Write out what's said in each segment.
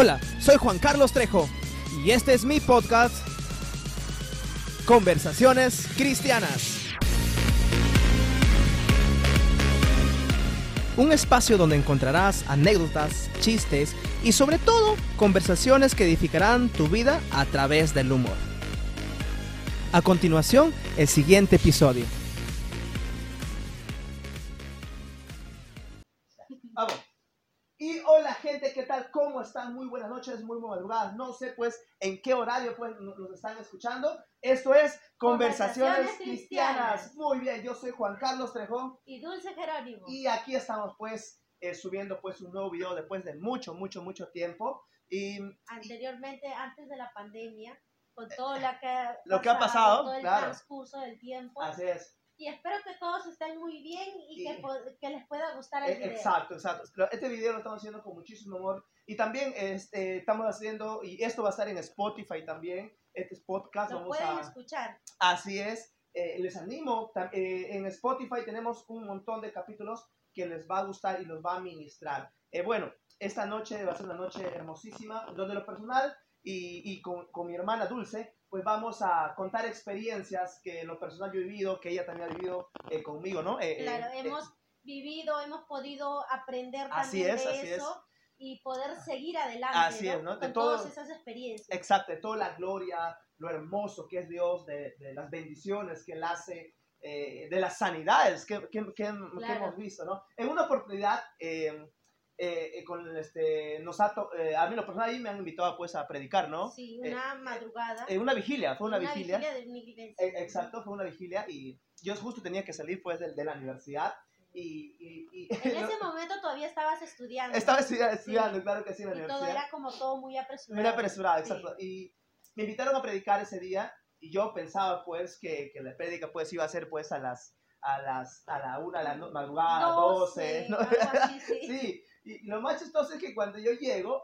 Hola, soy Juan Carlos Trejo y este es mi podcast Conversaciones Cristianas. Un espacio donde encontrarás anécdotas, chistes y sobre todo conversaciones que edificarán tu vida a través del humor. A continuación, el siguiente episodio. Están? Muy buenas noches, muy madrugadas. No sé pues en qué horario pues nos están escuchando. Esto es Conversaciones, Conversaciones Cristianas. Cristianas. Muy bien, yo soy Juan Carlos Trejón y Dulce Jerónimo. y aquí estamos pues eh, subiendo pues un nuevo video después de mucho, mucho, mucho tiempo. Y Anteriormente, antes de la pandemia, con todo lo que, ha Eh, Lo que ha pasado, todo el claro. transcurso del tiempo. así es. Y espero que todos estén muy bien y, Y- que, que les pueda gustar el Eh, video. Exacto, exacto. Este video lo estamos haciendo con muchísimo amor. Y también este, estamos haciendo, y esto va a estar en Spotify también, este es podcast. Lo vamos pueden a, escuchar. Así es, eh, les animo, eh, en Spotify tenemos un montón de capítulos que les va a gustar y los va a ministrar. Eh, bueno, esta noche va a ser una noche hermosísima, donde lo personal y, y con, con mi hermana Dulce, pues vamos a contar experiencias que en lo personal yo he vivido, que ella también ha vivido conmigo, ¿no? Claro, hemos vivido, hemos podido aprender Así también es, de así es. Y poder seguir adelante Así ¿no? es, ¿no? De con todo- todas esas experiencias. Exacto, de toda la gloria, lo hermoso que es Dios, de, de las bendiciones que Él hace, eh, de las sanidades que, que- que- que Claro. hemos visto, ¿no? En una oportunidad, eh, eh, con este, nos ha to- eh, a mí lo personal ahí me han invitado pues a predicar, ¿no? Sí, Eh, una madrugada. En una vigilia, fue una, vigilia. de una iglesia. Eh, exacto, fue una vigilia y yo justo tenía que salir pues de, de la universidad y... y- y- En ese momento todavía estabas estudiando. Estaba estudiando, estudiando, claro que sí, en la y todo universidad. era como todo muy apresurado. Muy apresurada, Sí. exacto. Y me invitaron a predicar ese día y yo pensaba pues que, que la prédica pues iba a ser pues a las a las a la una de la no- madrugada, 12, ¿no? algo así, sí. sí, y lo más chistoso es que cuando yo llego,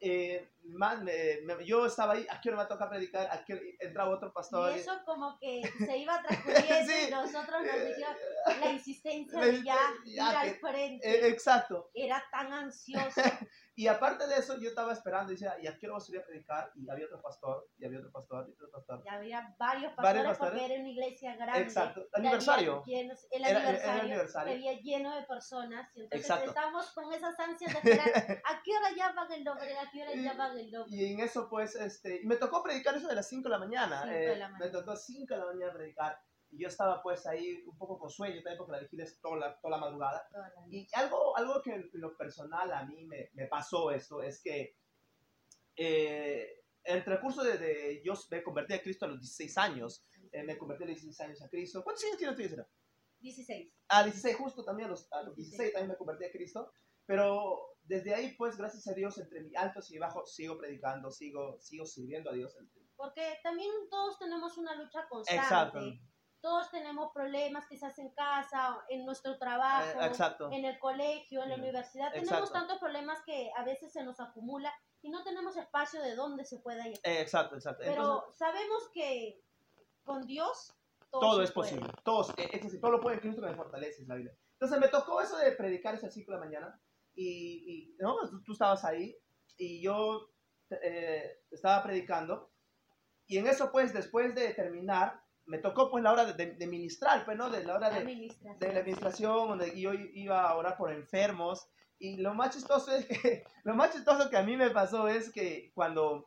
eh, man, me- me- yo estaba ahí, ¿a qué hora me toca predicar? ¿A qué entraba otro pastor? Y eso como que se iba transcurriendo Sí. y nosotros nos dijeron la insistencia de ya ir ya al frente. Eh, exacto. Era tan ansioso. Y aparte de eso, yo estaba esperando y decía, ¿y a qué hora voy a salir a predicar? Y había otro pastor, y había otro pastor, y otro pastor. Ya había varios pastores, Varios pastores. porque era una iglesia grande. Exacto. Aniversario. el Era- era aniversario, aniversario. había lleno de personas. Y entonces Exacto. estábamos con esas ansias de esperar. ¿A qué hora llaman el nombre? ¿A qué hora Y- llaman el nombre? Y en eso, pues, este, y me tocó predicar eso de las 5 de la mañana. Cinco de eh, la Me mañana. tocó 5 de la mañana predicar. Y yo estaba, pues, ahí un poco con sueño también, porque la vigilia es toda la, toda la madrugada. Toda la. Y algo, algo que en lo personal a mí me, me pasó esto es que eh, el transcurso de, de- Yo me convertí a Cristo a los 16 años. eh, me convertí a los 16 años a Cristo. ¿Cuántos años tienes tú, Yesenia? 16. A 16, justo también a los, a los 16 también me convertí a Cristo. Pero desde ahí, pues, gracias a Dios, entre mi altos y bajos, sigo predicando, sigo, sigo sirviendo a Dios. Porque también todos tenemos una lucha constante. Exacto. Todos tenemos problemas quizás en casa, en nuestro trabajo, Eh, exacto. en el colegio, en la Mm, universidad. exacto. Tenemos tantos problemas que a veces se nos acumula y no tenemos espacio de dónde se pueda ir. Eh, exacto, exacto. Pero Entonces, sabemos que con Dios todo, todo se es puede. posible. Todo, eh, es decir, todo lo puede en Cristo que me fortalece, es la Biblia. Entonces me tocó eso de predicar ese ciclo de mañana. Y, y, ¿no? tú, tú estabas ahí y yo eh, estaba predicando. Y en eso, pues, después de terminar, me tocó, pues, la hora de, de- de ministrar, pues, ¿no? De la hora de, administración. de la administración, donde yo iba a orar por enfermos. Y lo más chistoso es que, lo más chistoso que a mí me pasó es que cuando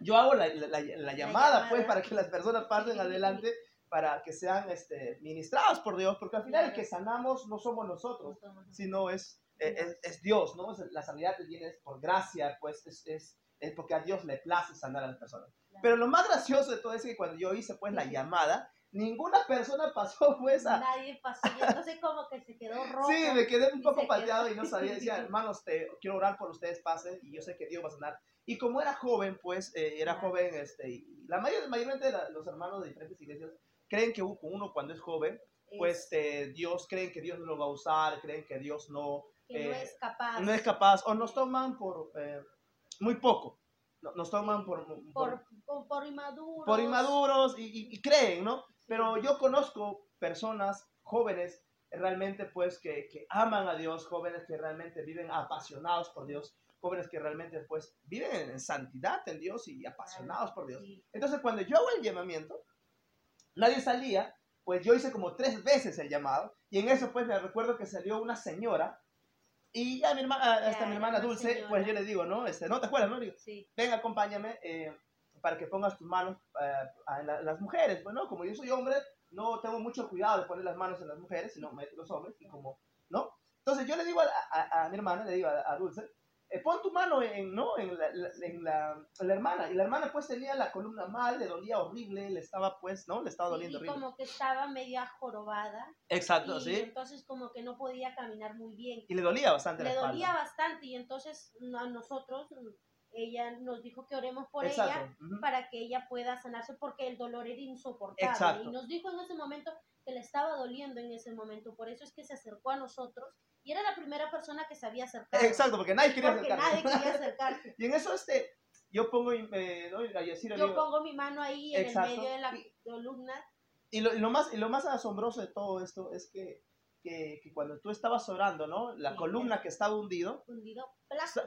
yo hago la, la- la- la llamada, pues, llamada. para que las personas pasen adelante, para que sean este, ministrados por Dios, porque al final el Claro. que sanamos no somos nosotros, No somos- sino es, es, es- es Dios, ¿no? La sanidad viene por gracia, pues, es, es, es porque a Dios le place sanar a las personas. Pero lo más gracioso de todo es que cuando yo hice, pues, la llamada, ninguna persona pasó, pues, a, Nadie pasó. y Entonces como que se quedó rojo. Sí, me quedé un poco pateado quedó. y no sabía. Decía, hermanos, te, quiero orar por ustedes, pasen, y yo sé que Dios va a sanar. Y como era joven, pues, eh, era Claro. joven, este, y la mayor, mayormente la- los hermanos de diferentes iglesias creen que uno cuando es joven, pues, eh, Dios, creen que Dios no lo va a usar, creen que Dios no, que no eh, es capaz. no es capaz, o nos toman por eh, muy poco, No- nos toman por, por, por, por, inmaduros. por inmaduros y, y- y creen, ¿no? Pero yo conozco personas jóvenes realmente pues que, que aman a Dios, jóvenes que realmente viven apasionados por Dios, jóvenes que realmente pues viven en santidad en Dios y apasionados por Dios. Entonces cuando yo hago el llamamiento, nadie salía, pues yo hice como tres veces el llamado y en eso pues me recuerdo que salió una señora y ya mi hermana, hasta Ya, mi hermana Dulce, señora. pues yo le digo, ¿no? Este, ¿No te acuerdas, no? Digo, Sí. ven, acompáñame eh, para que pongas tus manos eh, en la- las mujeres. Bueno, como yo soy hombre, no tengo mucho cuidado de poner las manos en las mujeres, sino los hombres, y como, ¿no? Entonces yo le digo a, a- a mi hermana, le digo a, a Dulce, eh, pon tu mano en, ¿no? en, la, la- en, la, en la hermana. Y la hermana pues tenía la columna mal, le dolía horrible, le estaba pues, ¿no? Le estaba Sí, doliendo y horrible. como que estaba media jorobada Exacto, y sí. entonces como que no podía caminar muy bien. Y le dolía bastante Le la dolía bastante y entonces a nosotros, ella nos dijo que oremos por Exacto. ella para que ella pueda sanarse porque el dolor era insoportable. Exacto. Y nos dijo en ese momento que le estaba doliendo en ese momento. Por eso es que se acercó a nosotros y era la primera persona que se había acercado. Exacto, porque nadie quería Porque acercarse. nadie quería acercarse. y en eso, este, yo pongo, eh, ¿no? a Yesira le Yo digo, pongo mi mano ahí en Exacto. el medio de la columna. Y lo, y lo más, y lo más asombroso de todo esto es que, que, que cuando tú estabas orando, ¿no? La Sí, columna que estaba hundido, Hundido,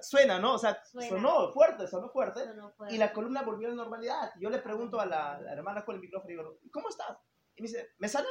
suena, ¿no? O sea, Suena. sonó fuerte, sonó fuerte. Eso no fue. Y la columna volvió a la normalidad. Yo le pregunto a la, la hermana con el micrófono, digo, ¿cómo estás? Y me dice, me sané.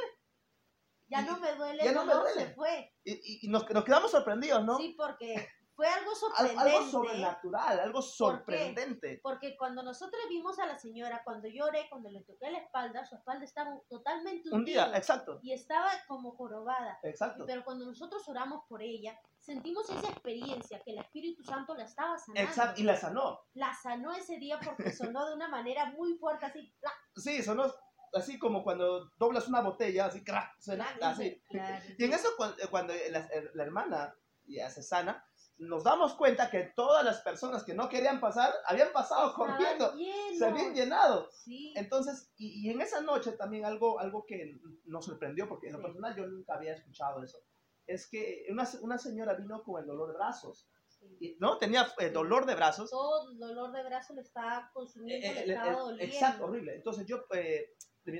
Ya y- no me duele, ya el no me duele. se fue. Y, y- y nos, nos quedamos sorprendidos, ¿no? Sí, porque fue algo Al- sorprendente. algo sobrenatural, algo sorprendente. Porque cuando nosotros vimos a la señora, cuando lloré, cuando le toqué la espalda, su espalda estaba totalmente Un día, hundida exacto, y estaba como jorobada. exacto. Pero cuando nosotros oramos por ella, sentimos esa experiencia que el Espíritu Santo la estaba sanando. Exacto, y la sanó. La sanó ese día porque sonó de una manera muy fuerte, así. ¡plac! Sí, sonó así como cuando doblas una botella, así, suena ¡plac! así. Claro. Y en eso, cuando, cuando la, la hermana ya se sana, nos damos cuenta que todas las personas que no querían pasar habían pasado corriendo, se habían llenado. Sí. Entonces, y, y en esa noche también algo, algo que nos sorprendió, porque en lo Sí. personal yo nunca había escuchado eso, es que una, una señora vino con el dolor de brazos, sí. ¿no? Tenía eh, dolor de brazos. Todo el dolor de brazo le estaba consumiendo, Eh, le eh, estaba eh, doliendo. exacto, horrible. Entonces yo, eh,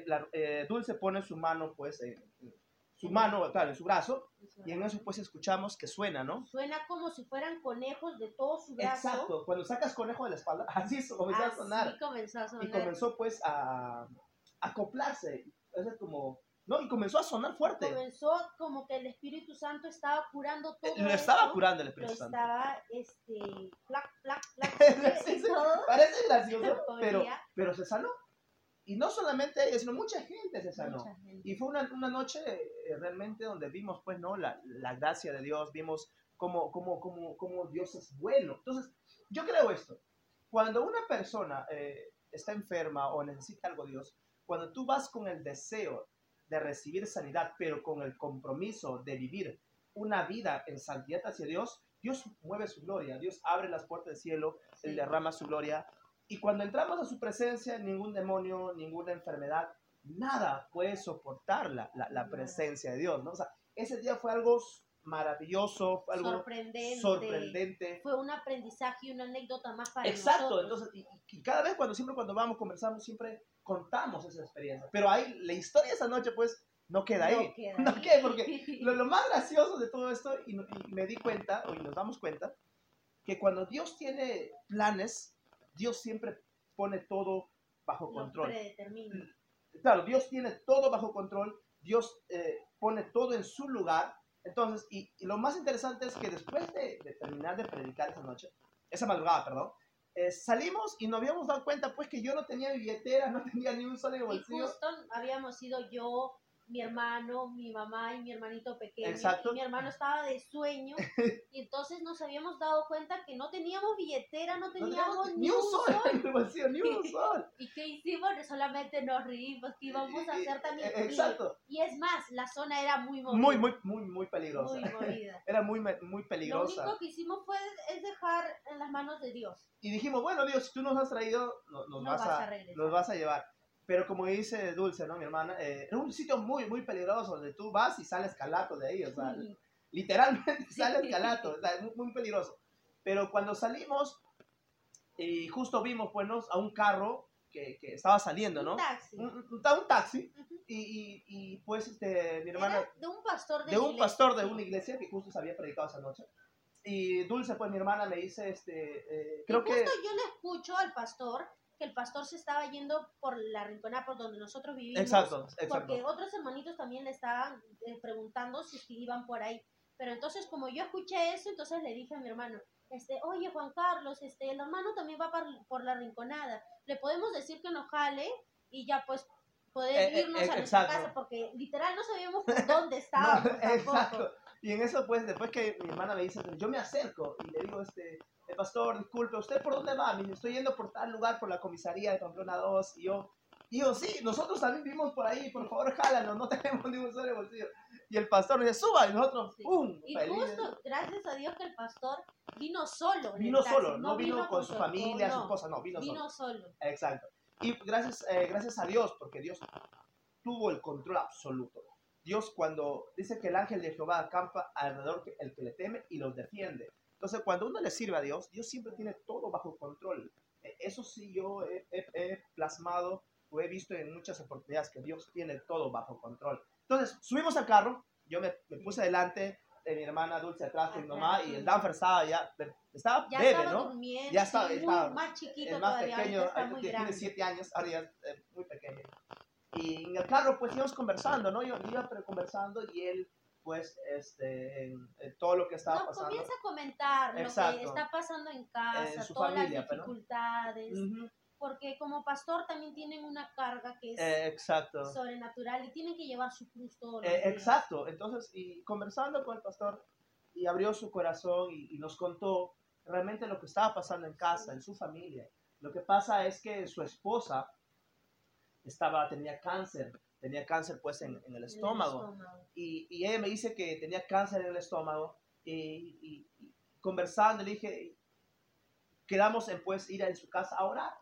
la- eh, Dulce pone su mano, pues, en- su mano, claro, en su brazo, y en eso pues escuchamos que suena, ¿no? Suena como si fueran conejos de todo su brazo. Exacto, cuando sacas conejo de la espalda, así comenzó a Así sonar. comenzó a sonar. Y comenzó pues a, a acoplarse, sea, como, ¿no? Y comenzó a sonar fuerte. Comenzó como que el Espíritu Santo estaba curando todo Lo estaba eso, curando el Lo Espíritu Santo. estaba, este, plac, plac, plac, Sí, sí. Parece gracioso, pero, pero se sanó. Y no solamente ella, sino mucha gente se sanó. gente. Y fue una, una noche eh, realmente donde vimos, pues, ¿no? La, la gracia de Dios, vimos cómo, cómo, cómo, cómo Dios es bueno. Entonces, yo creo esto. Cuando una persona eh, está enferma o necesita algo de Dios, cuando tú vas con el deseo de recibir sanidad, pero con el compromiso de vivir una vida en santidad hacia Dios, Dios mueve su gloria, Dios abre las puertas del cielo, Sí. Él derrama su gloria. Y cuando entramos a su presencia, ningún demonio, ninguna enfermedad, nada puede soportar la, la- la presencia de Dios, ¿no? O sea, ese día fue algo maravilloso, fue algo sorprendente. sorprendente. Fue un aprendizaje y una anécdota más para Exacto, nosotros. entonces, y, y cada vez cuando siempre cuando vamos, conversamos, siempre contamos esa experiencia. Pero ahí, la historia de esa noche, pues, no queda ahí. No queda ¿No ahí. queda? Porque lo, lo más gracioso de todo esto, y, y me di cuenta, o y nos damos cuenta, que cuando Dios tiene planes, Dios siempre pone todo bajo control. Claro, Dios tiene todo bajo control, Dios eh, pone todo en su lugar. Entonces, y, y lo más interesante es que después de, de terminar de predicar esa noche, esa madrugada, perdón, eh, salimos y nos habíamos dado cuenta pues que yo no tenía billetera, no tenía ni un solo el Y bolsillo. justo habíamos sido yo, mi hermano, mi mamá y mi hermanito pequeño. Exacto. Y mi hermano estaba de sueño. y entonces nos habíamos dado cuenta que no teníamos billetera, no No teníamos teníamos ni un sol bolsillo, ni un sol. ¿Y qué hicimos? Solamente nos reímos, que íbamos a hacer también. Eh, Exacto. Y es más, la zona era muy movida. Muy, muy, muy, muy peligrosa. Muy movida. Era muy, muy Lo peligrosa. único que hicimos fue es dejar en las manos de Dios. Y dijimos, bueno, Dios, si tú nos has traído, no- nos, No vas, vas a, a nos vas a llevar. Pero como dice Dulce, ¿no? Mi hermana, eh, es un sitio muy, muy peligroso donde tú vas y sales calato de ahí, o sea, Sí. literalmente sales calato, o sea, es muy, muy peligroso. Pero cuando salimos y justo vimos, pues, ¿no? a un carro que, que estaba saliendo, ¿no? Un taxi. Un, un- un taxi Ujú. y, y, y, pues este, mi hermana, Era de un pastor de, de un iglesia, pastor de una iglesia que justo se había predicado esa noche. y Dulce, pues mi hermana me dice, este, eh, Y creo que... justo yo le escucho al pastor que el pastor se estaba yendo por la rinconada por donde nosotros vivimos. Exacto, exacto. Porque otros hermanitos también le estaban eh, preguntando si iban por ahí. Pero entonces, como yo escuché eso, entonces le dije a mi hermano, este, oye Juan Carlos, este, el hermano también va par- por la rinconada. Le podemos decir que nos jale y ya pues poder Eh, eh, irnos eh, a nuestra exacto. casa, porque literal no sabíamos por dónde estábamos exacto. Y en eso, pues, después que mi hermana me dice, yo me acerco y le digo, este, el pastor, disculpe, ¿usted por dónde va? Me dice, estoy yendo por tal lugar, por la comisaría de Pamplona 2. Y yo, y yo, sí, nosotros también vivimos por ahí, por favor, jálanos, no tenemos ni un solo bolsillo. Y el pastor nos dice, suba, y nosotros, Sí. ¡pum! Y justo, gracias a Dios que el pastor vino solo. Vino solo, no vino con su familia, esposo, su no, esposa, no, vino solo. Vino solo. Exacto. Y gracias, eh, gracias a Dios, porque Dios tuvo el control absoluto. Dios cuando dice que el ángel de Jehová acampa alrededor que- el que le teme y los defiende. Entonces, cuando uno le sirve a Dios, Dios siempre tiene todo bajo control. Eh, Eso sí yo he, he- he plasmado o he visto en muchas oportunidades que Dios tiene todo bajo control. Entonces, subimos al carro, yo me, me puse adelante, de mi hermana Dulce atrás con mi mamá y el Danfer estaba ya, estaba Ya bebé, estaba ¿no? durmiendo. Ya estaba- estaba- más chiquito el más todavía. pequeño, está muy tiene grande. 7 años, ahora ya es eh, muy pequeño. Y en el carro pues íbamos conversando, ¿no? Yo iba pero conversando y él pues este, en- en todo lo que estaba Nos pasando. comienza a comentar lo Exacto. que está pasando en casa, En su todas familia, las pues, ¿no? dificultades, Ujú, porque como pastor también tienen una carga que es eh, exacto. sobrenatural y tienen que llevar su cruz todos los Eh, días. exacto. Entonces, y conversando con el pastor y abrió su corazón y, y nos contó realmente lo que estaba pasando en casa, en su familia. Lo que pasa es que su esposa estaba, tenía cáncer, tenía cáncer pues en, en el En el estómago. estómago. y, y ella me dice que tenía cáncer en el estómago y, y- y conversando le dije quedamos en pues ir a su casa a orar.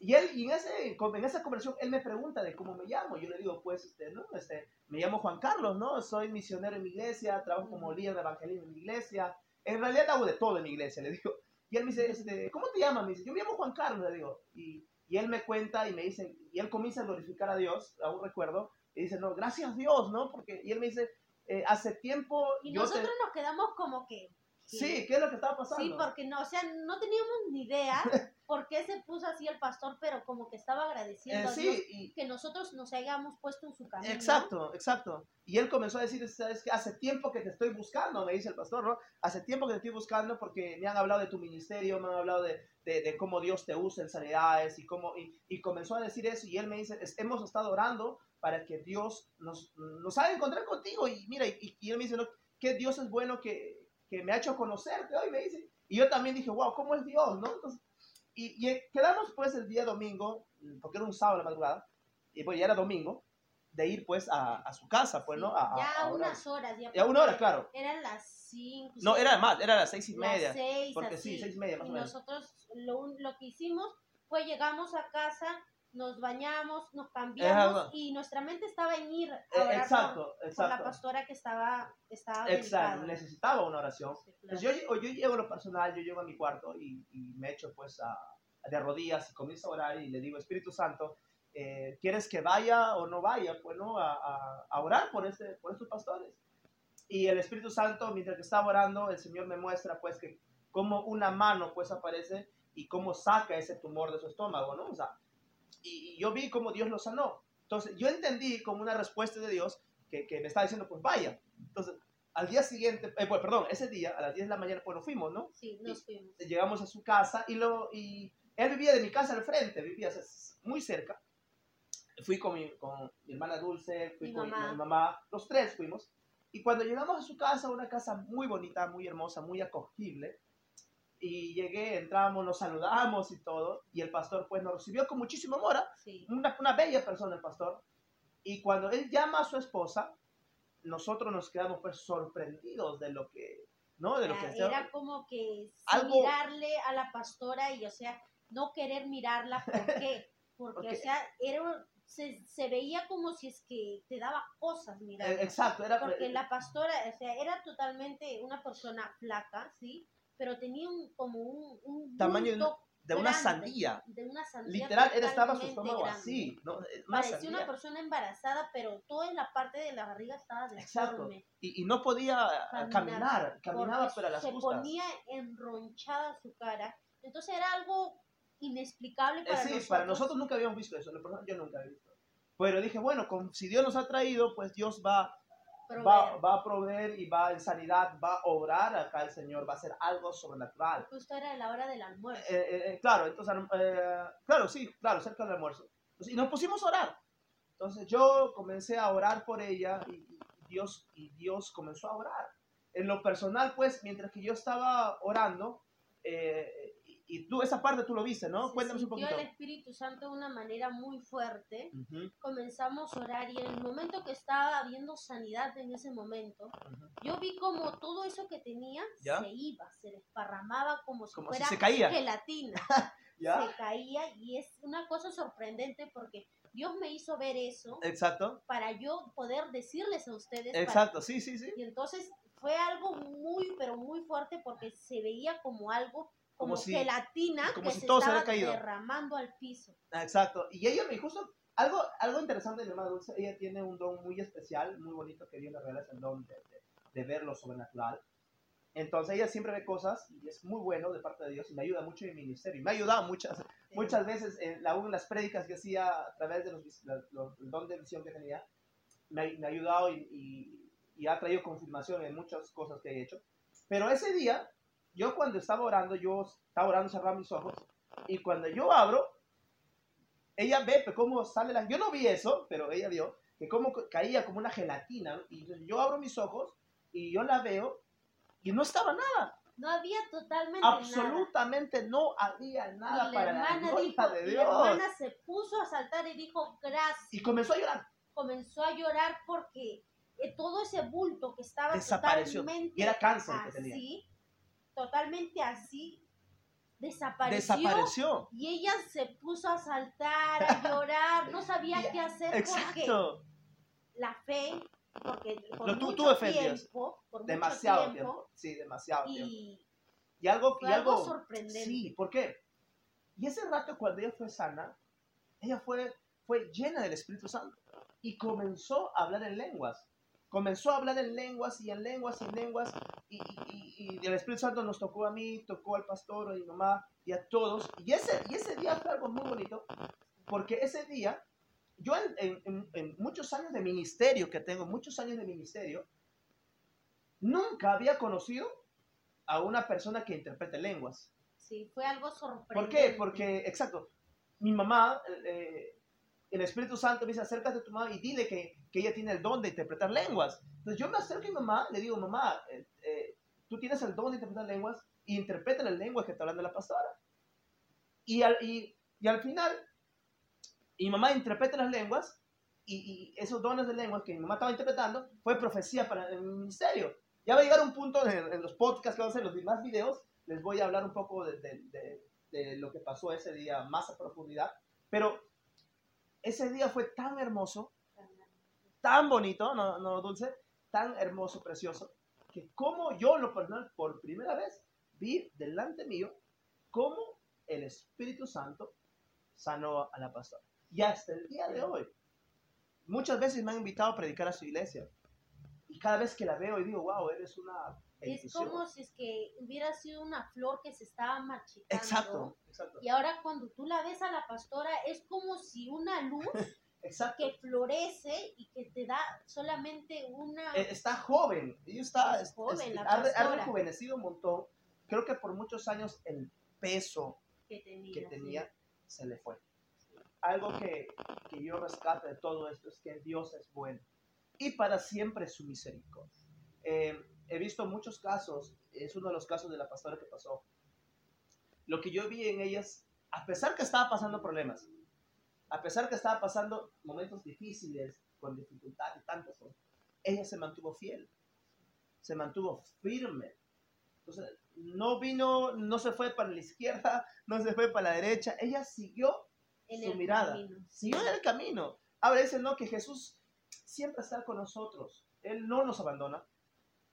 Y él y en ese en esa conversación él me pregunta de cómo me llamo. Yo le digo pues este no este me llamo Juan Carlos no soy misionero en mi iglesia trabajo como líder de evangelismo en mi iglesia. En realidad hago de todo en mi iglesia le digo. Y él me dice este cómo te llamas me dice yo me llamo Juan Carlos le digo. Y y él me cuenta y me dice y él comienza a glorificar a Dios aún recuerdo y dice, no, gracias Dios, ¿no? Porque, y él me dice, eh, hace tiempo Y yo nosotros te... nos quedamos como que... Sí, ¿qué es lo que estaba pasando? Sí, porque no, o sea, no teníamos ni idea por qué se puso así el pastor, pero como que estaba Eh, agradeciendo a Dios sí, y, que nosotros nos hayamos puesto en su camino. exacto, exacto. Y él comenzó a decir, ¿sabes qué? Hace tiempo que te estoy buscando, me dice el pastor, ¿no? Hace tiempo que te estoy buscando porque me han hablado de tu ministerio, me han hablado de, de, de cómo Dios te usa en sanidades y cómo... Y, y comenzó a decir eso y él me dice, "Es- hemos estado orando para que Dios nos, nos haga encontrar contigo. Y mira, y, y él me dice, no, que Dios es bueno que, que me ha hecho conocerte hoy, me dice. Y yo también dije, wow, ¿cómo es Dios? ¿no? Entonces, y, y quedamos pues el día domingo, porque era un sábado la madrugada, y pues ya era domingo, de ir pues a, a su casa, pues, Sí, ¿no? A, ya a unas horas. Ya, Y a una hora, claro. Eran las cinco. No, era más, era las seis y las media. seis, porque así. sí, seis y media más y o menos. nosotros lo, lo que hicimos fue llegamos a casa, nos bañamos, nos cambiamos y nuestra mente estaba en ir a Eh, orar por- exacto, por, la exacto. pastora que estaba, estaba Exacto, delicada. necesitaba una oración. Sí, claro. Entonces yo, yo llego a lo personal, yo llego a mi cuarto y, y me echo pues a, de rodillas y comienzo a orar y le digo, Espíritu Santo, eh, ¿quieres que vaya o no vaya? Pues no, a, a- a orar por, este, por estos pastores. Y el Espíritu Santo, mientras que estaba orando, el Señor me muestra pues que como una mano pues aparece y cómo saca ese tumor de su estómago, ¿no? O sea, y, y yo vi cómo Dios lo sanó. Entonces yo entendí como una respuesta de Dios que, que me estaba diciendo, pues vaya. Entonces, al día siguiente, eh, pues, perdón, ese día, a las 10 de la mañana, pues nos fuimos, ¿no? Sí, nos fuimos. Llegamos a su casa y, lo, y él vivía de mi casa al frente, vivía o sea, muy cerca. Fui con mi, con mi hermana Dulce, fui Mi con mamá. mi mamá, los tres fuimos. Y cuando llegamos a su casa, una casa muy bonita, muy hermosa, muy acogible, y llegué, entramos, nos saludamos y todo, y el pastor pues nos recibió con muchísimo amor, ¿ah? Sí. una, una bella persona el pastor. Y cuando él llama a su esposa, nosotros nos quedamos pues sorprendidos de lo que, ¿no? De lo que Era, era como que Algo- mirarle a la pastora y, o sea, no querer mirarla. ¿Por qué? Porque, Porque- o sea, era, se, se veía como si es que te daba cosas mirarla. exacto, era Porque la pastora, o sea, era totalmente una persona flaca, ¿sí? Pero tenía un, como un, un Tamaño de bulto de una sandía. De una sandía. Literal, él estaba su estómago grande. así. ¿no? Eh, Una Parecía sandía. una persona embarazada, pero toda la parte de la barriga estaba Exacto. deforme. Y, y no podía Caminar, caminar, caminaba para las se justas. ponía enronchada su cara. Entonces era algo inexplicable Eh, para sí, nosotros. para nosotros nunca habíamos visto eso, yo nunca he visto. Pero dije, bueno, con- si Dios nos ha traído, pues Dios va. Va, va a proveer y va en sanidad, va a obrar acá el Señor, va a hacer algo sobrenatural. Justo era la hora del almuerzo. Eh, eh, eh, claro, entonces, eh, claro, sí, claro, cerca del almuerzo. Entonces, y nos pusimos a orar. Entonces yo comencé a orar por ella y, Dios, y Dios comenzó a orar. En lo personal, pues, mientras que yo estaba orando, eh, y, tú esa parte tú lo viste, ¿no? Se Cuéntanos un poquito. el Espíritu Santo de una manera muy fuerte. Ujú, Comenzamos a orar y en el momento que estaba habiendo sanidad en ese momento, ujú. yo vi como todo eso que tenía ¿Ya? se iba, se desparramaba como si Como si fuera se caía. gelatina. ¿Ya? Se caía y es una cosa sorprendente porque Dios me hizo ver eso Exacto, para yo poder decirles a ustedes. para- exacto, sí, sí, sí. Y entonces fue algo muy, pero muy fuerte porque se veía como algo, como, Como si- gelatina como que si se todo se estaba había caído. derramando al piso. Exacto. Y ella me justo, algo, algo interesante de mi hermana Dulce, ella tiene un don muy especial, muy bonito que Dios le regala, es el don de, de- de ver lo sobrenatural. Entonces ella siempre ve cosas y es muy bueno de parte de Dios y me ayuda mucho en mi ministerio. Y me ha ayudado muchas, muchas veces, en, aún en las prédicas que hacía a través de los, vis- la- los- el don de visión que tenía, me, ha- me ha ayudado y, y- y ha traído confirmación en muchas cosas que he hecho. Pero ese día, yo cuando estaba orando, yo estaba orando, cerraba mis ojos, y cuando yo abro, ella ve pues, cómo sale la... Yo no vi eso, pero ella vio que cómo ca- caía como una gelatina, y yo abro mis ojos y yo la veo y no estaba nada. No había totalmente nada. Absolutamente no había nada Y para la hermana dijo, de y la Dios. hermana se puso a saltar y dijo, gracias. Y comenzó a llorar. Comenzó a llorar porque eh, todo ese bulto que estaba Desapareció. totalmente Y era cáncer que tenía. Totalmente así, desapareció. Desapareció. Y ella se puso a saltar, a llorar, no sabía Y- qué hacer porque Exacto. la fe, porque por Lo tu- mucho Dios. tiempo, por Demasiado mucho tiempo. tiempo, Sí, demasiado tiempo. y Y algo, y algo sorprendente. Sí, ¿por qué? Y ese rato cuando ella fue sana, ella fue, fue llena del Espíritu Santo y comenzó a hablar en lenguas. Comenzó a hablar en lenguas y en lenguas y en lenguas y, y- y- el Espíritu Santo nos tocó a mí, tocó al pastor, a mi mamá y a todos. Y ese, y ese día fue algo muy bonito porque ese día, yo en, en- en- en muchos años de ministerio que tengo, muchos años de ministerio, nunca había conocido a una persona que interprete lenguas. Sí, fue algo sorprendente. ¿Por qué? Porque, exacto, mi mamá, eh, el Espíritu Santo me dice, acércate a tu mamá y dile que, que ella tiene el don de interpretar lenguas. Entonces yo me acerco a mi mamá, le digo, mamá, eh, eh, tú tienes el don de interpretar lenguas y interpreta las lenguas que está hablando la pastora. Y al, y, y al final, mi mamá interpreta las lenguas y, y esos dones de lenguas que mi mamá estaba interpretando fue profecía para el ministerio. Ya va a llegar un punto en, en los podcasts que vamos a hacer, los demás videos, les voy a hablar un poco de, de- de- de lo que pasó ese día más a profundidad. Pero ese día fue tan hermoso, tan bonito, no, no dulce, tan hermoso, precioso, que como yo lo personal, por primera vez, vi delante mío cómo el Espíritu Santo sanó a la pastora. Y hasta el día de hoy, muchas veces me han invitado a predicar a su iglesia. Y cada vez que la veo y digo, wow, eres una Es como si es que hubiera sido una flor que se estaba marchitando. Exacto, exacto, Y ahora cuando tú la ves a la pastora es como si una luz exacto. que florece y que te da solamente una... Eh, está joven, ella está, Es joven, la ha, re- ha pastora. rejuvenecido un montón. Creo que por muchos años el peso que tenía. que sí. tenía se le fue. Algo que, que yo rescato de todo esto es que Dios es bueno y para siempre su misericordia. Eh, he visto muchos casos, es uno de los casos de la pastora que pasó. Lo que yo vi en ellas, a pesar que estaba pasando problemas, a pesar que estaba pasando momentos difíciles, con dificultad y tantas cosas, ella se mantuvo fiel, se mantuvo firme. Entonces, no vino, no se fue para la izquierda, no se fue para la derecha, ella siguió En su mirada. camino. siguió en el camino. Ahora dice, no, que Jesús siempre está con nosotros. Él no nos abandona.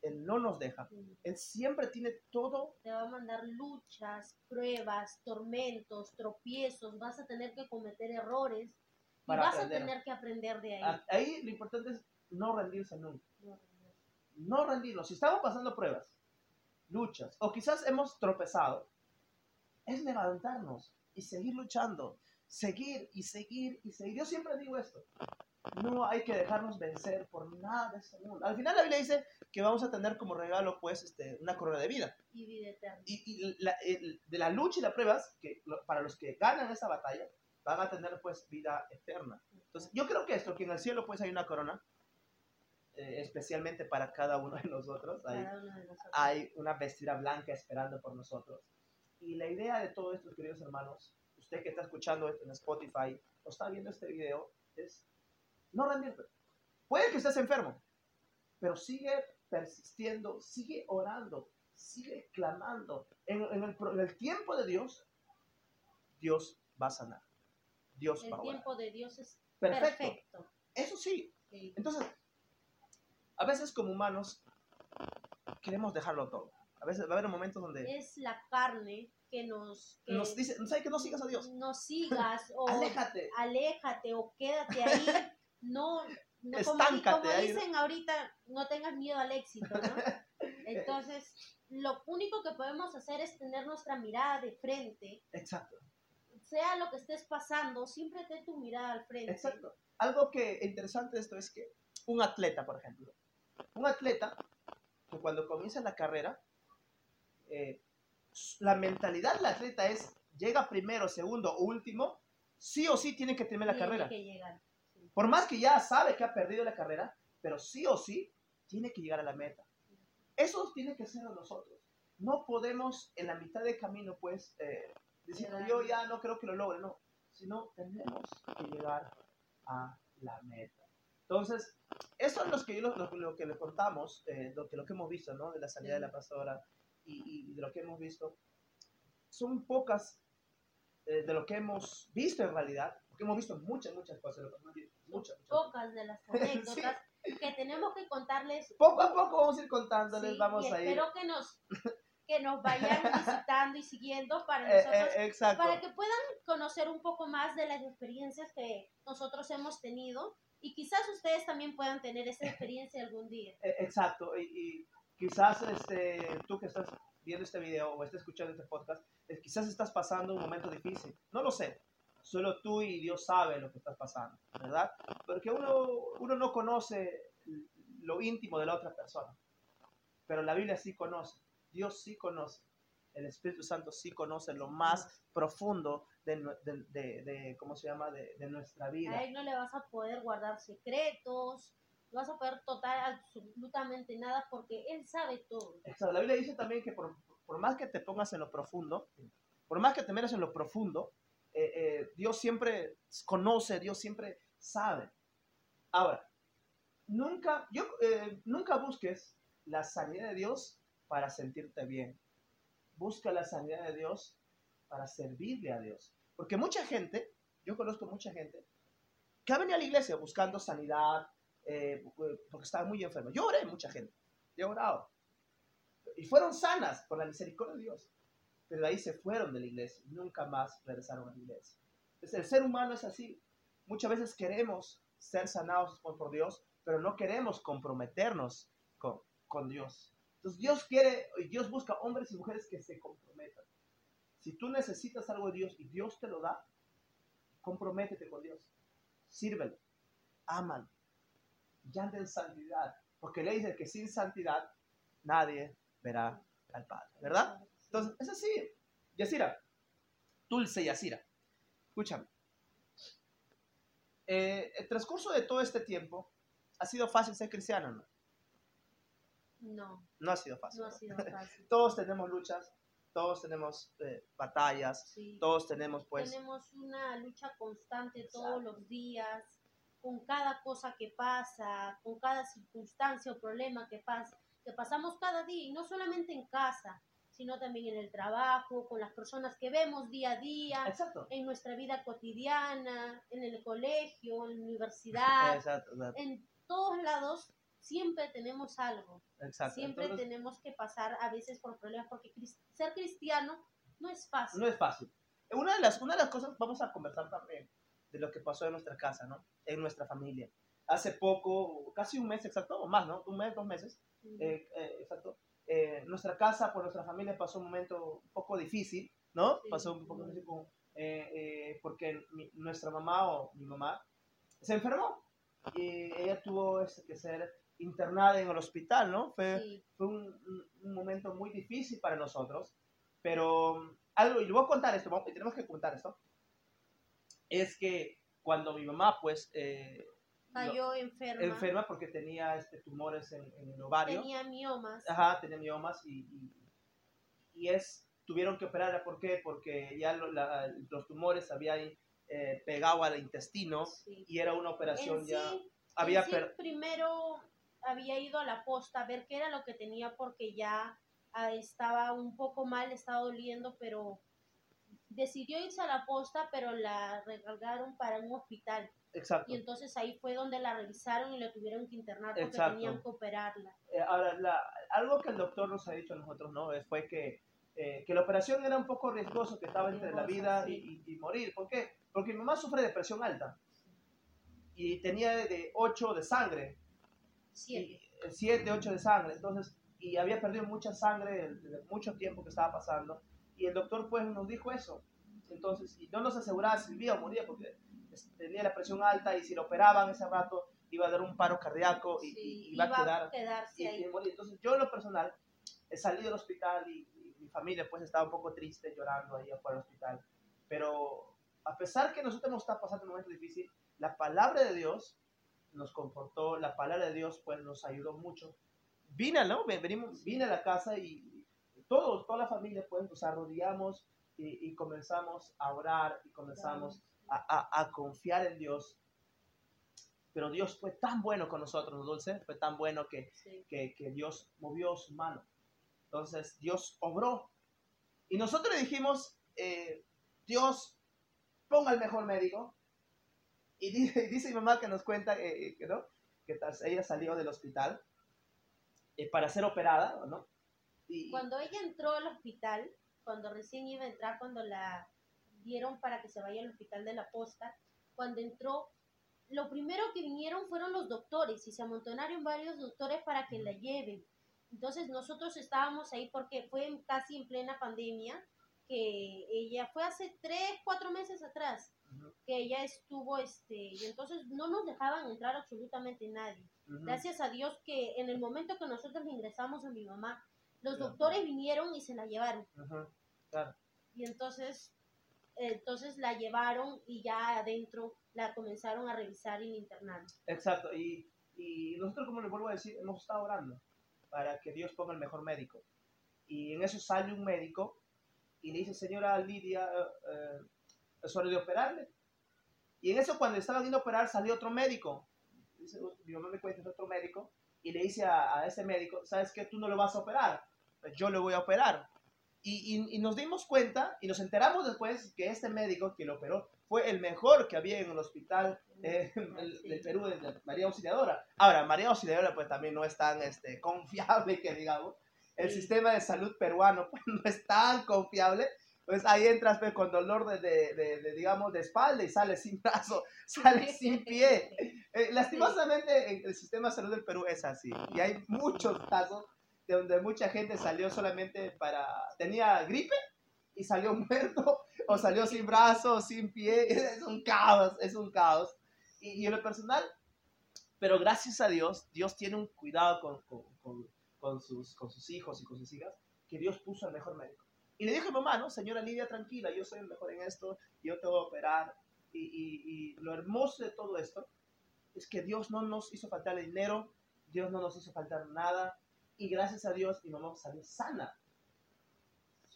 Él no nos deja. Él siempre tiene todo. Te va a mandar luchas, pruebas, tormentos, tropiezos. Vas a tener que cometer errores. Y vas aprender. a tener que aprender de ahí. Ahí lo importante es no rendirse nunca. No, No rendirnos. Si estamos pasando pruebas, luchas, o quizás hemos tropezado, es levantarnos y seguir luchando. Seguir y seguir y seguir. Yo siempre digo esto. No hay que dejarnos vencer por nada de este mundo. Al final la Biblia dice que vamos a tener como regalo pues este, una corona de vida. Y vida eterna. y, y la- el- de la lucha y las pruebas, que para los que ganan esa batalla, van a tener pues vida eterna. Entonces, yo creo que esto, que en el cielo pues hay una corona, eh, especialmente para cada uno de nosotros, hay, Cada uno de nosotros. hay una vestida blanca esperando por nosotros. Y la idea de todo esto, queridos hermanos, usted que está escuchando esto en Spotify o está viendo este video, es no rendirte. Puede que estés enfermo, pero sigue persistiendo, sigue orando, sigue clamando. En, en el, en el tiempo de Dios, Dios va a sanar. Dios El va a orar. tiempo de Dios es Perfecto. perfecto. Eso sí. Sí. Entonces, a veces como humanos queremos dejarlo todo. A veces va a haber momentos donde Es la carne que nos, que nos dice, no sabes que no sigas a Dios. no sigas o Aléjate. aléjate o quédate ahí. No, no Estáncate como dicen ahorita, no tengas miedo al éxito, ¿no? Entonces, lo único que podemos hacer es tener nuestra mirada de frente, Exacto, sea lo que estés pasando, siempre ten tu mirada al frente. exacto. Algo que interesante de esto es que un atleta, por ejemplo, un atleta que cuando comienza la carrera, eh, la mentalidad del atleta es, llega primero, segundo o último, sí o sí tiene que terminar la Tiene carrera. que llegar. Por más que ya sabe que ha perdido la carrera, pero sí o sí tiene que llegar a la meta. Eso tiene que ser a nosotros. No podemos en la mitad de camino, pues, eh, decir, yo ya no creo que lo logre, no. Sino tenemos que llegar a la meta. Entonces, eso es lo que, lo- lo que le contamos, eh, lo, que, lo que hemos visto, ¿no? De la salida de la pastora y, y de lo que hemos visto. Son pocas eh, de lo que hemos visto en realidad, porque hemos visto muchas, muchas cosas, muchas, muchas. Pocas de las anécdotas que tenemos que contarles Poco a poco vamos a ir contándoles, Sí, vamos y a ir. espero que nos, que nos vayan visitando y siguiendo para Eh, nosotros, eh, para que puedan conocer un poco más de las experiencias que nosotros hemos tenido y quizás ustedes también puedan tener esa experiencia algún día. Eh, exacto. Y, y quizás este, tú que estás viendo este video o estás escuchando este podcast, eh, quizás estás pasando un momento difícil. No lo sé. Solo tú y Dios sabe lo que estás pasando, ¿verdad? Porque uno, uno no conoce lo íntimo de la otra persona. Pero la Biblia sí conoce. Dios sí conoce. El Espíritu Santo sí conoce lo más profundo de, de- de- de- ¿cómo se llama? De, de nuestra vida. A él no le vas a poder guardar secretos, no vas a poder tocar absolutamente nada porque él sabe todo. Exacto. La Biblia dice también que por, por más que te pongas en lo profundo, por más que te metas en lo profundo, eh, eh, Dios siempre conoce, Dios siempre sabe. Ahora, nunca, yo, eh, nunca busques la sanidad de Dios para sentirte bien. Busca la sanidad de Dios para servirle a Dios. Porque mucha gente, yo conozco mucha gente, que ha venido a la iglesia buscando sanidad, eh, porque estaba muy enfermo. Yo oré mucha gente, yo he orado. Y fueron sanas por la misericordia de Dios. Pero ahí se fueron de la iglesia, nunca más regresaron a la iglesia. Entonces, el ser humano es así. Muchas veces queremos ser sanados por Dios, pero no queremos comprometernos con, con Dios. Entonces Dios quiere, Dios busca hombres y mujeres que se comprometan. Si tú necesitas algo de Dios y Dios te lo da, comprométete con Dios. Sírvelo. Ámalo. Y anda en santidad. Porque le dice que sin santidad nadie verá al Padre. ¿Verdad? Entonces, es así. Yasira. Dulce Yasira. Escúchame. Eh, el transcurso de todo este tiempo, ¿ha sido fácil ser cristiano? No, No, no ha sido fácil. no ha sido fácil. Todos tenemos luchas, todos tenemos eh, batallas, Sí. todos tenemos pues... Tenemos una lucha constante Exacto. todos los días, con cada cosa que pasa, con cada circunstancia o problema que pasa, que pasamos cada día, y no solamente en casa, sino también en el trabajo, con las personas que vemos día a día, Exacto. en nuestra vida cotidiana, en el colegio, en la universidad, Exacto, exacto. en todos lados siempre tenemos algo. Siempre Entonces, tenemos que pasar a veces por problemas porque ser cristiano no es fácil. no es fácil. Una de, las, una de las cosas, vamos a conversar también de lo que pasó en nuestra casa, ¿no? En nuestra familia. Hace poco, casi un mes exacto, o más, ¿no? Un mes, dos meses, eh, eh, exacto. Eh, nuestra casa, por nuestra familia, pasó un momento un poco difícil, ¿no? Sí. Pasó un poco difícil eh, eh, porque mi- nuestra mamá o mi mamá se enfermó y ella tuvo este, que ser internada en el hospital, ¿no? Fue, Sí, fue un, un- momento muy difícil para nosotros, pero um, algo, y le voy a contar esto, vamos- y tenemos que contar esto, es que cuando mi mamá, pues, eh, cayó enferma. enferma porque tenía este, tumores en, en el ovario, Tenía miomas. ajá, tenía miomas y, y, y es, tuvieron que operarla, ¿por qué? Porque ya lo- la- los tumores habían eh, pegado al intestino Sí. y era una operación En ya, sí, había sí, primero había ido a la posta a ver qué era lo que tenía porque ya ah, estaba un poco mal, estaba doliendo, pero decidió irse a la posta, pero la recargaron para un hospital. Exacto. Y entonces ahí fue donde la revisaron y la tuvieron que internar porque Exacto. tenían que operarla. Eh, ahora, la- algo que el doctor nos ha dicho a nosotros, ¿no? Eh, Fue que, eh, que la operación era un poco riesgoso, que estaba entre la Riesgosa, vida y, sí. y- y morir. ¿Por qué? Porque mi mamá sufre de presión alta y tenía de 8 de sangre, Siete. 7, 8 de sangre, entonces, y había perdido mucha sangre de, de mucho tiempo que estaba pasando. Y el doctor, pues, nos dijo eso. Entonces, y no nos aseguraba si vivía o moría, porque tenía la presión alta y si lo operaban ese rato iba a dar un paro cardíaco y, Sí, y iba, a quedar quedarse y- ahí. y. Entonces, yo en lo personal, he salido del hospital y, mi familia pues estaba un poco triste llorando ahí afuera del hospital. Pero a pesar que nosotros nos está pasando un momento difícil, la palabra de Dios nos confortó, la palabra de Dios pues nos ayudó mucho. Vine, ¿no? Ven- Venimos, vine a la casa y todos, toda la familia pues nos arrodillamos y, y comenzamos a orar y comenzamos a, a- a confiar en Dios. Pero Dios fue tan bueno con nosotros, Dulce, fue tan bueno que Sí. que, que Dios movió su mano. Entonces Dios obró. Y nosotros le dijimos, eh, Dios, ponga el mejor médico. Y dice, dice mi mamá que nos cuenta eh, eh, que, ¿no? que tras- ella salió del hospital eh, para ser operada, ¿no? Y, Cuando ella entró al hospital, cuando recién iba a entrar, cuando la dieron para que se vaya al hospital de la posta, cuando entró, lo primero que vinieron fueron los doctores y se amontonaron varios doctores para que la lleven. Entonces nosotros estábamos ahí porque fue casi en plena pandemia, que ella fue hace tres, cuatro meses atrás, que ella estuvo, este, y entonces no nos dejaban entrar absolutamente nadie. ujú. Gracias a Dios que en el momento que nosotros ingresamos a mi mamá, los doctores vinieron y se la llevaron. Claro. Y entonces, entonces la llevaron y ya adentro la comenzaron a revisar y la. Exacto, y, y nosotros, como les vuelvo a decir, hemos estado orando para que Dios ponga el mejor médico. Y en eso sale un médico y le dice, señora Lidia, eh, es hora de operarle. Y en eso, cuando estaban yendo a operar, salió otro médico. Dice, mi mamá me cuenta, es otro médico, y le dice a, a ese médico, ¿sabes qué? Tú no lo vas a operar, pues yo lo voy a operar. Y, y- y nos dimos cuenta y nos enteramos después que este médico que lo operó fue el mejor que había en el hospital eh, del, Sí. del Perú, de, de María Auxiliadora. Ahora, María Auxiliadora pues también no es tan este, confiable que digamos. El Sí. sistema de salud peruano pues, no es tan confiable. Pues ahí entras pues, con dolor de, de- de- digamos, de espalda y sales sin brazo, sales sin pie. Eh, lastimosamente en el sistema de salud del Perú es así. Y hay muchos casos donde mucha gente salió solamente para... tenía gripe y salió muerto o salió sin brazo, sin pie. Es un caos, es un caos. Y, y en lo personal, pero gracias a Dios, Dios tiene un cuidado con, con, con- con sus, con sus hijos y con sus hijas, que Dios puso al mejor médico. Y le dijo a mamá, ¿no? Señora Lidia, tranquila, yo soy el mejor en esto, yo te voy a operar. Y, y- y lo hermoso de todo esto es que Dios no nos hizo faltar el dinero, Dios no nos hizo faltar nada, y gracias a Dios mi mamá salió sana.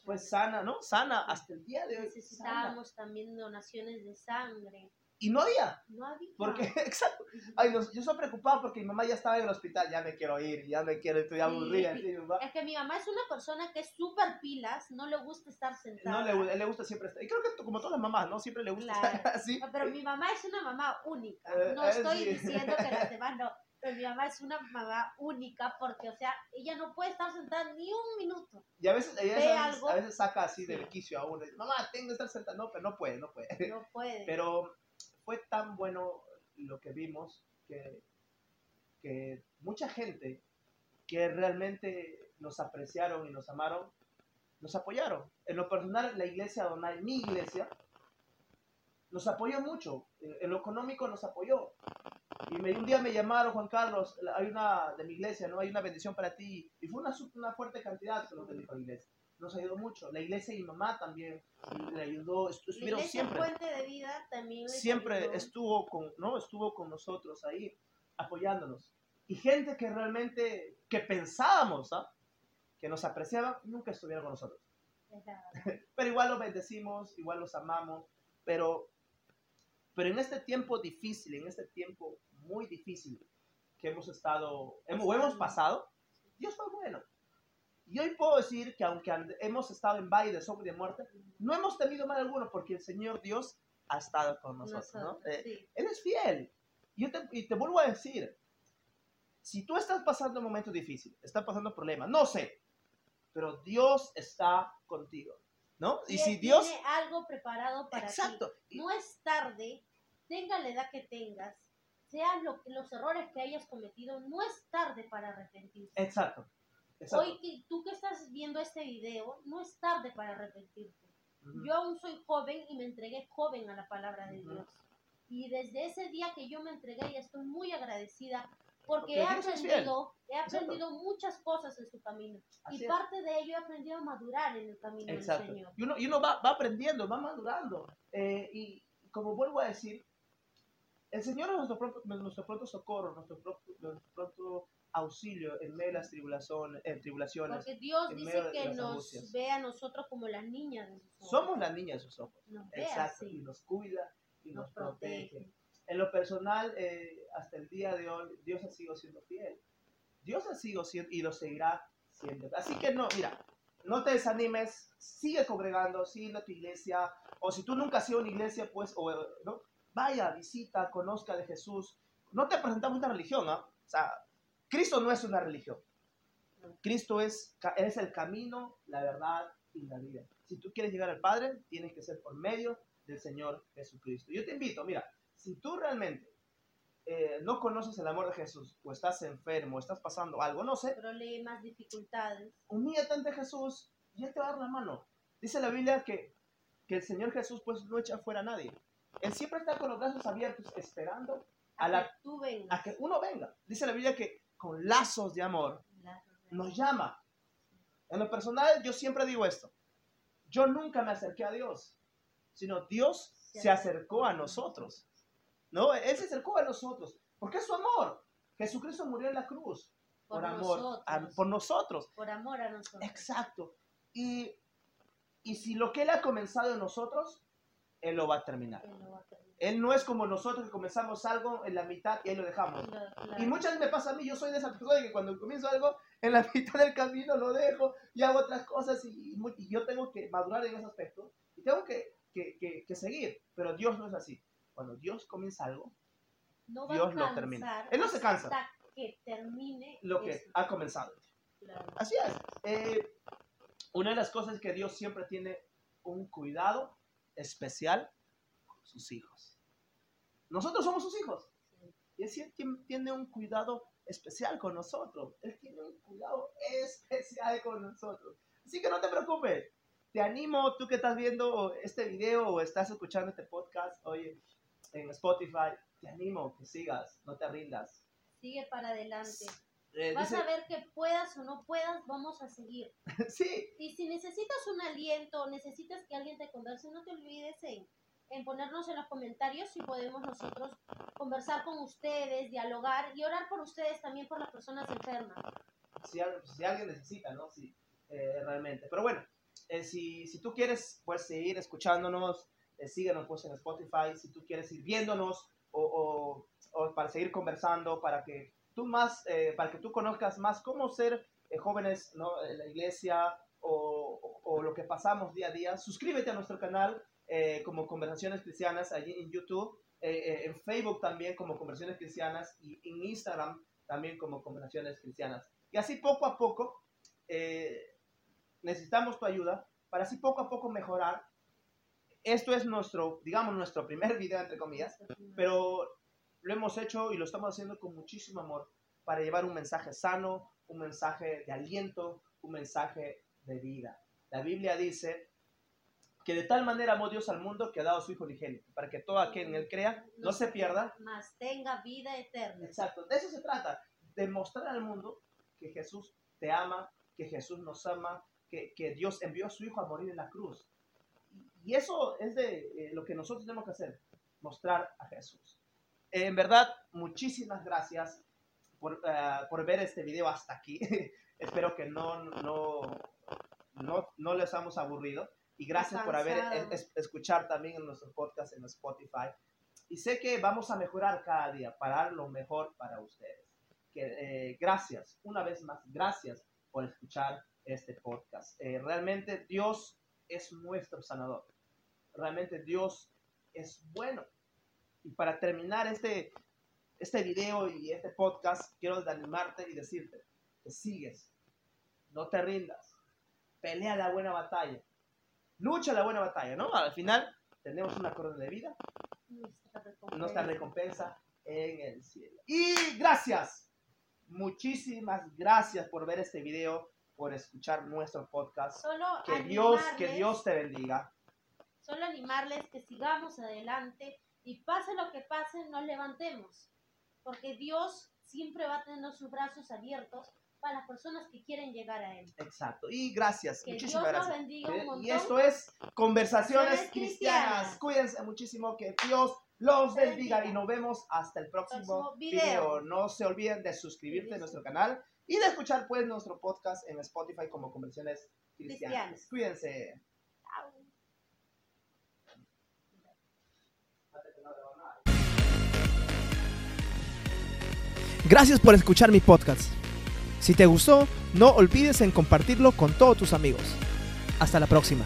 Pues sana, ¿no? Sana hasta el día de hoy. sana. Necesitábamos también donaciones de sangre. Y no había, No había. porque, exacto. Ay, no, yo estoy preocupado porque mi mamá ya estaba en el hospital, ya me quiero ir, ya me quiero, estoy Sí. aburrida. sí. Es que mi mamá es una persona que es súper pilas, no le gusta estar sentada. No, le, le gusta siempre estar. Y creo que como todas las mamás, ¿no? Siempre le gusta Claro. estar así. Pero mi mamá es una mamá única. Eh, No eh, estoy diciendo que las demás no. Pero mi mamá es una mamá única porque, o sea, ella no puede estar sentada ni un minuto. Y a veces, ella a veces, algo. a veces saca así Sí. del quicio a uno. dice, Mamá, tengo que estar sentada. No, pero no puede, no puede. No puede. Pero fue tan bueno lo que vimos que, que mucha gente que realmente nos apreciaron y nos amaron, nos apoyaron. En lo personal, la iglesia Donai, mi iglesia, nos apoyó mucho. En, en lo económico nos apoyó. Y me- un día me llamaron, Juan Carlos, la- hay una de mi iglesia, ¿no? Hay una bendición para ti. Y fue una, una fuerte cantidad que nos bendijo la iglesia. Nos ayudó mucho. La iglesia y mi mamá también le ayudó. estu- la Estuvieron iglesia siempre Fuente de Vida también siempre ayudó. estuvo con, ¿no? Estuvo con nosotros ahí, apoyándonos. Y gente que realmente, que pensábamos, ¿ah? Que nos apreciaba, nunca estuvieron con nosotros. La. Pero igual los bendecimos, igual los amamos, pero, pero en este tiempo difícil, en este tiempo muy difícil que hemos estado, hemos, hemos pasado, Dios fue bueno. Y hoy puedo decir que aunque hemos estado en valle de sombra y de muerte, no hemos tenido mal alguno porque el Señor Dios ha estado con nosotros, ¿no? Nosotros, Eh, sí. él es fiel. Y, yo te, y te vuelvo a decir, si tú estás pasando un momento difícil, estás pasando problemas, no sé, pero Dios está contigo, ¿no? Y Y si Dios... tiene algo preparado para ti. Exacto. Y- No es tarde, tenga la edad que tengas, sean lo, los errores que hayas cometido, no es tarde para arrepentirse. Exacto. exacto. Hoy que tú que estás viendo este video, no es tarde para arrepentirte. Yo aún soy joven y me entregué joven a la palabra de. Dios. Y desde ese día que yo me entregué y estoy muy agradecida porque Porque he aprendido, he Exacto. aprendido muchas cosas en su camino. Así y es. parte de ello he aprendido a madurar en el camino Exacto. del Señor. Y uno, y uno va, va aprendiendo, va madurando. Eh, y como vuelvo a decir, el Señor es nuestro pronto, nuestro pronto socorro, nuestro pronto, nuestro pronto auxilio en medio de las tribulaciones. eh, tribulaciones. Porque Dios en dice que nos angustias. ve a nosotros como las niñas de sus ojos. Somos las niñas de sus ojos. Nos Exacto. Y nos cuida y nos, Nos protege. protege. En lo personal, eh, hasta el día de hoy, Dios ha sido siendo fiel. Dios ha sido siendo y lo seguirá siendo. Así que no, mira, no te desanimes, sigue congregando, sigue en tu iglesia, o si tú nunca has ido a una iglesia, pues, o, ¿no? Vaya, visita, conozca de Jesús. No te presentamos una religión, ¿ah? O sea, Cristo no es una religión. Cristo es, es el camino, la verdad y la vida. Si tú quieres llegar al Padre, tienes que ser por medio del Señor Jesucristo. Yo te invito, mira, si tú realmente eh, no conoces el amor de Jesús, o estás enfermo, o estás pasando algo, no sé, Problemas, dificultades. humíllate ante Jesús y Él te va a dar la mano. Dice la Biblia que, que el Señor Jesús pues no echa fuera a nadie. Él siempre está con los brazos abiertos esperando A, A la- que tú vengas. a que uno venga. Dice la Biblia que con lazos de amor nos llama. En lo personal, yo siempre digo esto. Yo nunca me acerqué a Dios, sino Dios se acercó a nosotros. ¿No? Él se acercó a nosotros. Porque es su amor. Jesucristo murió en la cruz. Por, Por amor. nosotros. a- por nosotros. Por amor a nosotros. Exacto. Y, y si lo que Él ha comenzado en nosotros, Él lo va a terminar. Él lo va a terminar. Él no es como nosotros que comenzamos algo en la mitad y ahí lo dejamos. Y muchas veces me pasa a mí, yo soy de esas personas que cuando comienzo algo, en la mitad del camino lo dejo y hago otras cosas y, y yo tengo que madurar en ese aspecto y tengo que, que- que- que seguir. Pero Dios no es así. Cuando Dios comienza algo, no Dios a lo termina. Él no se cansa. Hasta que termine lo que eso. ha comenzado. Claro. Así es. Eh, una de las cosas es que Dios siempre tiene un cuidado especial con sus hijos. Nosotros somos sus hijos. Y Él siempre tiene un cuidado especial con nosotros. Él tiene un cuidado especial con nosotros. Así que no te preocupes. Te animo, tú que estás viendo este video o estás escuchando este podcast hoy en Spotify, te animo que sigas, no te rindas. Sigue para adelante. Eh, Vas dice- a ver que puedas o no puedas, vamos a seguir. sí, Y si necesitas un aliento, necesitas que alguien te converse, no te olvides en, en ponernos en los comentarios si podemos nosotros conversar con ustedes, dialogar y orar por ustedes también por las personas enfermas. si, al- si alguien necesita, ¿no? Sí, eh, realmente. Pero bueno, eh, si, si tú quieres pues, seguir escuchándonos, síguenos pues, en Spotify. Si tú quieres ir viéndonos o, o- o para seguir conversando, para que tú más, eh, para que tú conozcas más cómo ser eh, jóvenes ¿no? en la iglesia o, o- lo que pasamos día a día, suscríbete a nuestro canal eh, como Conversaciones Cristianas allí en YouTube, en Facebook también como Conversaciones Cristianas y en Instagram también como conversaciones cristianas. Y así poco a poco necesitamos tu ayuda para así poco a poco mejorar. Esto es nuestro, digamos, nuestro primer video, entre comillas, pero lo hemos hecho y lo estamos haciendo con muchísimo amor para llevar un mensaje sano, un mensaje de aliento, un mensaje de vida. La Biblia dice que de tal manera amó Dios al mundo que ha dado a su Hijo unigénito, para que todo aquel en él crea no se pierda, Mas tenga vida eterna. Exacto, de eso se trata, de mostrar al mundo que Jesús te ama, que Jesús nos ama, que, que Dios envió a su Hijo a morir en la cruz. Y eso es de eh, lo que nosotros tenemos que hacer, mostrar a Jesús. En verdad, muchísimas gracias por, eh, por ver este video hasta aquí. Espero que no, no, no, no les hemos aburrido. Y gracias por haber es- escuchar también en nuestro podcast en Spotify. Y sé que vamos a mejorar cada día para dar lo mejor para ustedes. Que, eh, gracias, una vez más, gracias por escuchar este podcast. Eh, realmente Dios es nuestro sanador. Realmente Dios es bueno. Y para terminar este, este video y este podcast, quiero animarte y decirte que sigues, no te rindas, pelea la buena batalla, lucha la buena batalla, ¿no? Al final tenemos una corona de vida Nuestra recompensa. nuestra recompensa en el cielo. Y gracias, muchísimas gracias por ver este video, por escuchar nuestro podcast. Solo Que Dios, que Dios te bendiga. Solo animarles que sigamos adelante y pase lo que pase, nos levantemos. Porque Dios siempre va a tener sus brazos abiertos para las personas que quieren llegar a Él. Exacto. Y gracias, Que muchísimas Dios los gracias. bendiga un montón. Y esto es Conversaciones Cristianas. Cristianas. Cuídense muchísimo, que Dios los bendiga bendiga. y nos vemos hasta el próximo, Próximo video. video. No se olviden de suscribirse a nuestro canal y de escuchar pues nuestro podcast en Spotify como Conversaciones Cristianas. Cristianas. Cuídense. Gracias por escuchar mi podcast. Si te gustó, no olvides en compartirlo con todos tus amigos. Hasta la próxima.